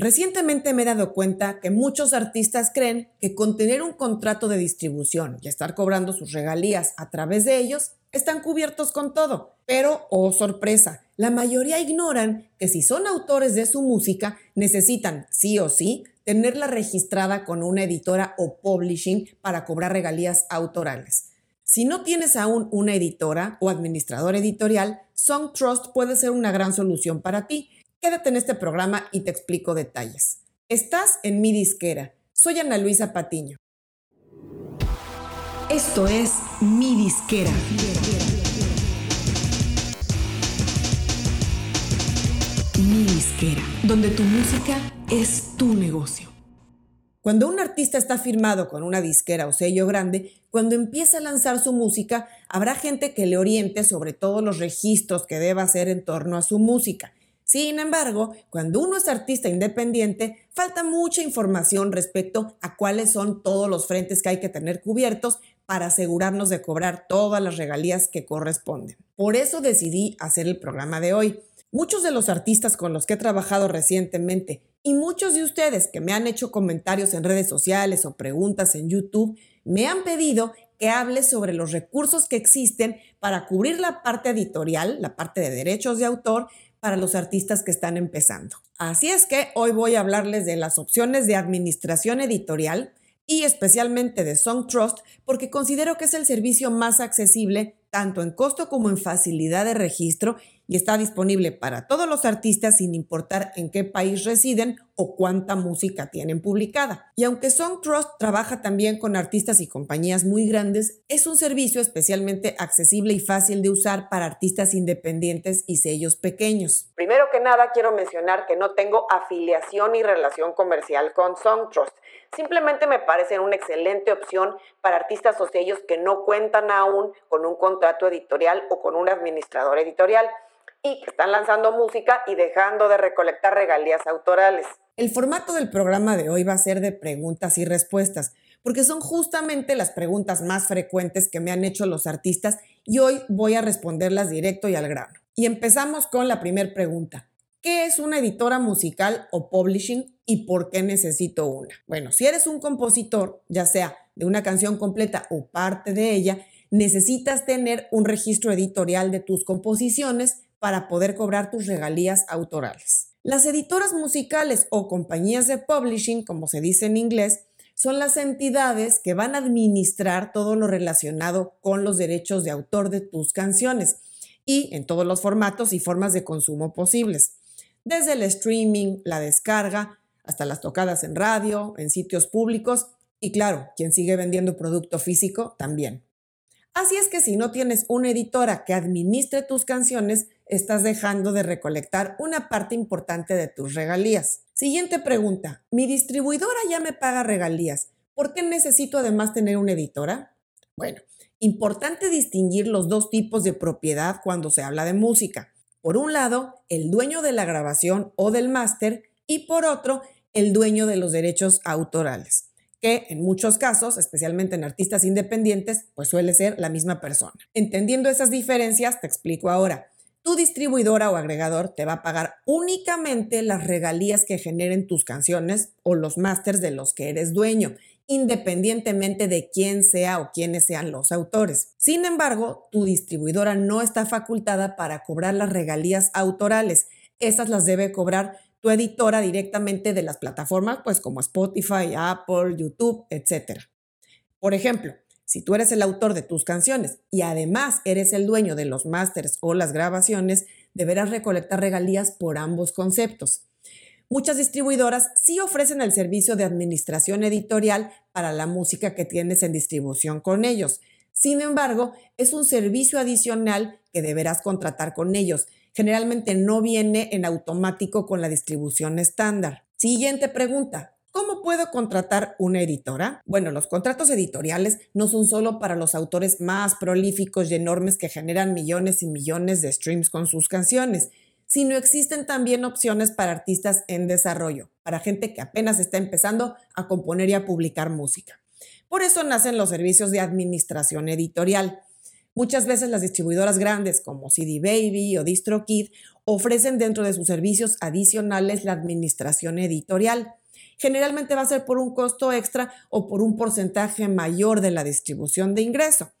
Recientemente me he dado cuenta que muchos artistas creen que con tener un contrato de distribución y estar cobrando sus regalías a través de ellos, están cubiertos con todo. Pero, oh sorpresa, la mayoría ignoran que si son autores de su música, necesitan sí o sí tenerla registrada con una editora o publishing para cobrar regalías autorales. Si no tienes aún una editora o administrador editorial, Song Trust puede ser una gran solución para ti. Quédate en este programa y te explico detalles. Estás en mi disquera. Soy Ana Luisa Patiño. Esto es mi disquera. Mi disquera, donde tu música es tu negocio. Cuando un artista está firmado con una disquera o sello grande, cuando empieza a lanzar su música, habrá gente que le oriente sobre todos los registros que deba hacer en torno a su música. Sin embargo, cuando uno es artista independiente, falta mucha información respecto a cuáles son todos los frentes que hay que tener cubiertos para asegurarnos de cobrar todas las regalías que corresponden. Por eso decidí hacer el programa de hoy. Muchos de los artistas con los que he trabajado recientemente y muchos de ustedes que me han hecho comentarios en redes sociales o preguntas en YouTube me han pedido que hable sobre los recursos que existen para cubrir la parte editorial, la parte de derechos de autor, para los artistas que están empezando. Así es que hoy voy a hablarles de las opciones de administración editorial y especialmente de Song Trust porque considero que es el servicio más accesible tanto en costo como en facilidad de registro y está disponible para todos los artistas sin importar en qué país residen o cuánta música tienen publicada. Y aunque Song Trust trabaja también con artistas y compañías muy grandes, es un servicio especialmente accesible y fácil de usar para artistas independientes y sellos pequeños. Primero que nada, quiero mencionar que no tengo afiliación ni relación comercial con Song Trust. Simplemente me parecen una excelente opción para artistas o sellos que no cuentan aún con un contrato editorial o con un administrador editorial y que están lanzando música y dejando de recolectar regalías autorales. El formato del programa de hoy va a ser de preguntas y respuestas, porque son justamente las preguntas más frecuentes que me han hecho los artistas y hoy voy a responderlas directo y al grano. Y empezamos con la primera pregunta. ¿Qué es una editora musical o publishing y por qué necesito una? Bueno, si eres un compositor, ya sea de una canción completa o parte de ella, necesitas tener un registro editorial de tus composiciones para poder cobrar tus regalías autorales. Las editoras musicales o compañías de publishing, como se dice en inglés, son las entidades que van a administrar todo lo relacionado con los derechos de autor de tus canciones y en todos los formatos y formas de consumo posibles, desde el streaming, la descarga, hasta las tocadas en radio, en sitios públicos y claro, quien sigue vendiendo producto físico también. Así es que si no tienes una editora que administre tus canciones, estás dejando de recolectar una parte importante de tus regalías. Siguiente pregunta. Mi distribuidora ya me paga regalías. ¿Por qué necesito además tener una editora? Bueno, importante distinguir los dos tipos de propiedad cuando se habla de música. Por un lado, el dueño de la grabación o del máster y por otro, el dueño de los derechos autorales que en muchos casos, especialmente en artistas independientes, pues suele ser la misma persona. Entendiendo esas diferencias, te explico ahora. Tu distribuidora o agregador te va a pagar únicamente las regalías que generen tus canciones o los másters de los que eres dueño, independientemente de quién sea o quiénes sean los autores. Sin embargo, tu distribuidora no está facultada para cobrar las regalías autorales. Esas las debe cobrar tu editora directamente de las plataformas, pues como Spotify, Apple, YouTube, etc. Por ejemplo, si tú eres el autor de tus canciones y además eres el dueño de los másters o las grabaciones, deberás recolectar regalías por ambos conceptos. Muchas distribuidoras sí ofrecen el servicio de administración editorial para la música que tienes en distribución con ellos. Sin embargo, es un servicio adicional que deberás contratar con ellos generalmente no viene en automático con la distribución estándar. Siguiente pregunta. ¿Cómo puedo contratar una editora? Bueno, los contratos editoriales no son solo para los autores más prolíficos y enormes que generan millones y millones de streams con sus canciones, sino existen también opciones para artistas en desarrollo, para gente que apenas está empezando a componer y a publicar música. Por eso nacen los servicios de administración editorial. Muchas veces las distribuidoras grandes como CD Baby o DistroKid ofrecen dentro de sus servicios adicionales la administración editorial. Generalmente va a ser por un costo extra o por un porcentaje mayor de la distribución de ingreso.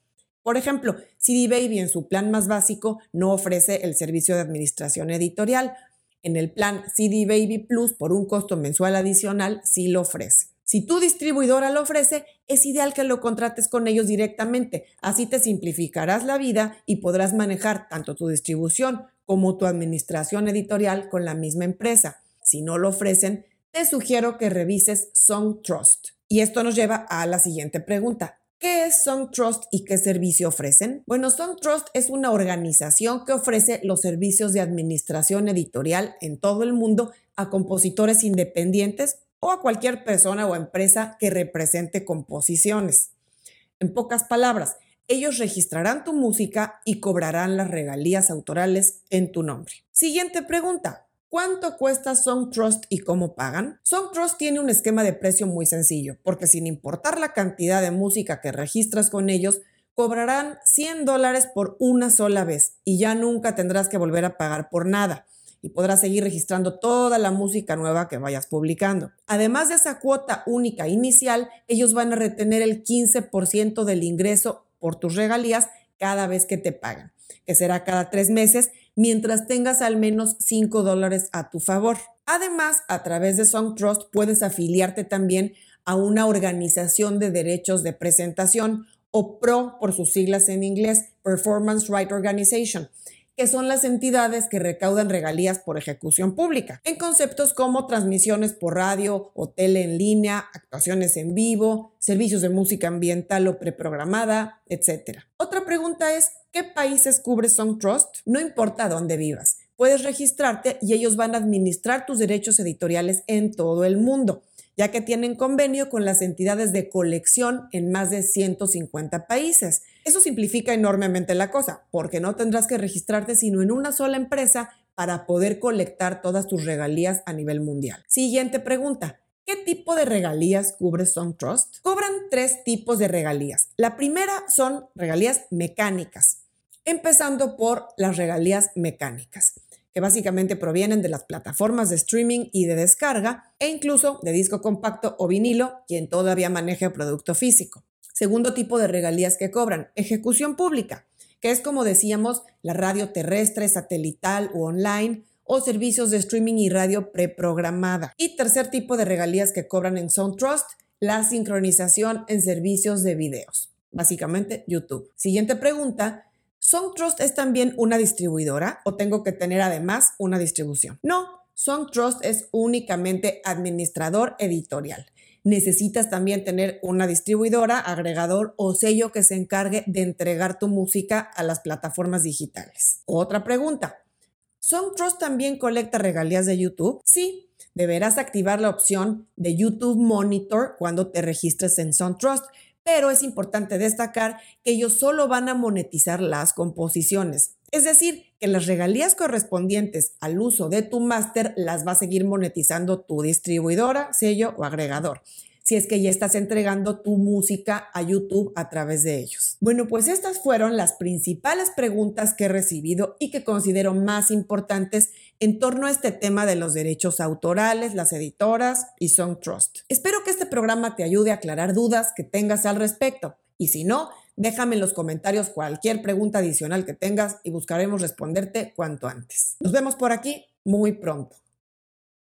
Por ejemplo, CD Baby en su plan más básico no ofrece el servicio de administración editorial. En el plan CD Baby Plus, por un costo mensual adicional, sí lo ofrece. Si tu distribuidora lo ofrece, es ideal que lo contrates con ellos directamente. Así te simplificarás la vida y podrás manejar tanto tu distribución como tu administración editorial con la misma empresa. Si no lo ofrecen, te sugiero que revises Song Trust. Y esto nos lleva a la siguiente pregunta. ¿Qué es Song Trust y qué servicio ofrecen? Bueno, Song Trust es una organización que ofrece los servicios de administración editorial en todo el mundo a compositores independientes o a cualquier persona o empresa que represente composiciones. En pocas palabras, ellos registrarán tu música y cobrarán las regalías autorales en tu nombre. Siguiente pregunta. ¿Cuánto cuesta SongTrust y cómo pagan? SongTrust tiene un esquema de precio muy sencillo, porque sin importar la cantidad de música que registras con ellos, cobrarán 100 dólares por una sola vez y ya nunca tendrás que volver a pagar por nada y podrás seguir registrando toda la música nueva que vayas publicando. Además de esa cuota única inicial, ellos van a retener el 15% del ingreso por tus regalías cada vez que te pagan, que será cada tres meses, mientras tengas al menos 5 dólares a tu favor. Además, a través de Song Trust puedes afiliarte también a una organización de derechos de presentación o PRO por sus siglas en inglés, Performance Right Organization que son las entidades que recaudan regalías por ejecución pública, en conceptos como transmisiones por radio o tele en línea, actuaciones en vivo, servicios de música ambiental o preprogramada, etc. Otra pregunta es, ¿qué países cubre Song Trust? No importa dónde vivas, puedes registrarte y ellos van a administrar tus derechos editoriales en todo el mundo ya que tienen convenio con las entidades de colección en más de 150 países. Eso simplifica enormemente la cosa, porque no tendrás que registrarte sino en una sola empresa para poder colectar todas tus regalías a nivel mundial. Siguiente pregunta. ¿Qué tipo de regalías cubre Song Trust? Cobran tres tipos de regalías. La primera son regalías mecánicas, empezando por las regalías mecánicas que básicamente provienen de las plataformas de streaming y de descarga, e incluso de disco compacto o vinilo, quien todavía maneja producto físico. Segundo tipo de regalías que cobran, ejecución pública, que es como decíamos la radio terrestre, satelital o online, o servicios de streaming y radio preprogramada. Y tercer tipo de regalías que cobran en SoundTrust, la sincronización en servicios de videos, básicamente YouTube. Siguiente pregunta, ¿SongTrust es también una distribuidora o tengo que tener además una distribución? No, SongTrust es únicamente administrador editorial. Necesitas también tener una distribuidora, agregador o sello que se encargue de entregar tu música a las plataformas digitales. Otra pregunta. ¿SongTrust también colecta regalías de YouTube? Sí, deberás activar la opción de YouTube Monitor cuando te registres en SongTrust pero es importante destacar que ellos solo van a monetizar las composiciones. Es decir, que las regalías correspondientes al uso de tu máster las va a seguir monetizando tu distribuidora, sello o agregador si es que ya estás entregando tu música a YouTube a través de ellos. Bueno, pues estas fueron las principales preguntas que he recibido y que considero más importantes en torno a este tema de los derechos autorales, las editoras y Song Trust. Espero que este programa te ayude a aclarar dudas que tengas al respecto. Y si no, déjame en los comentarios cualquier pregunta adicional que tengas y buscaremos responderte cuanto antes. Nos vemos por aquí muy pronto.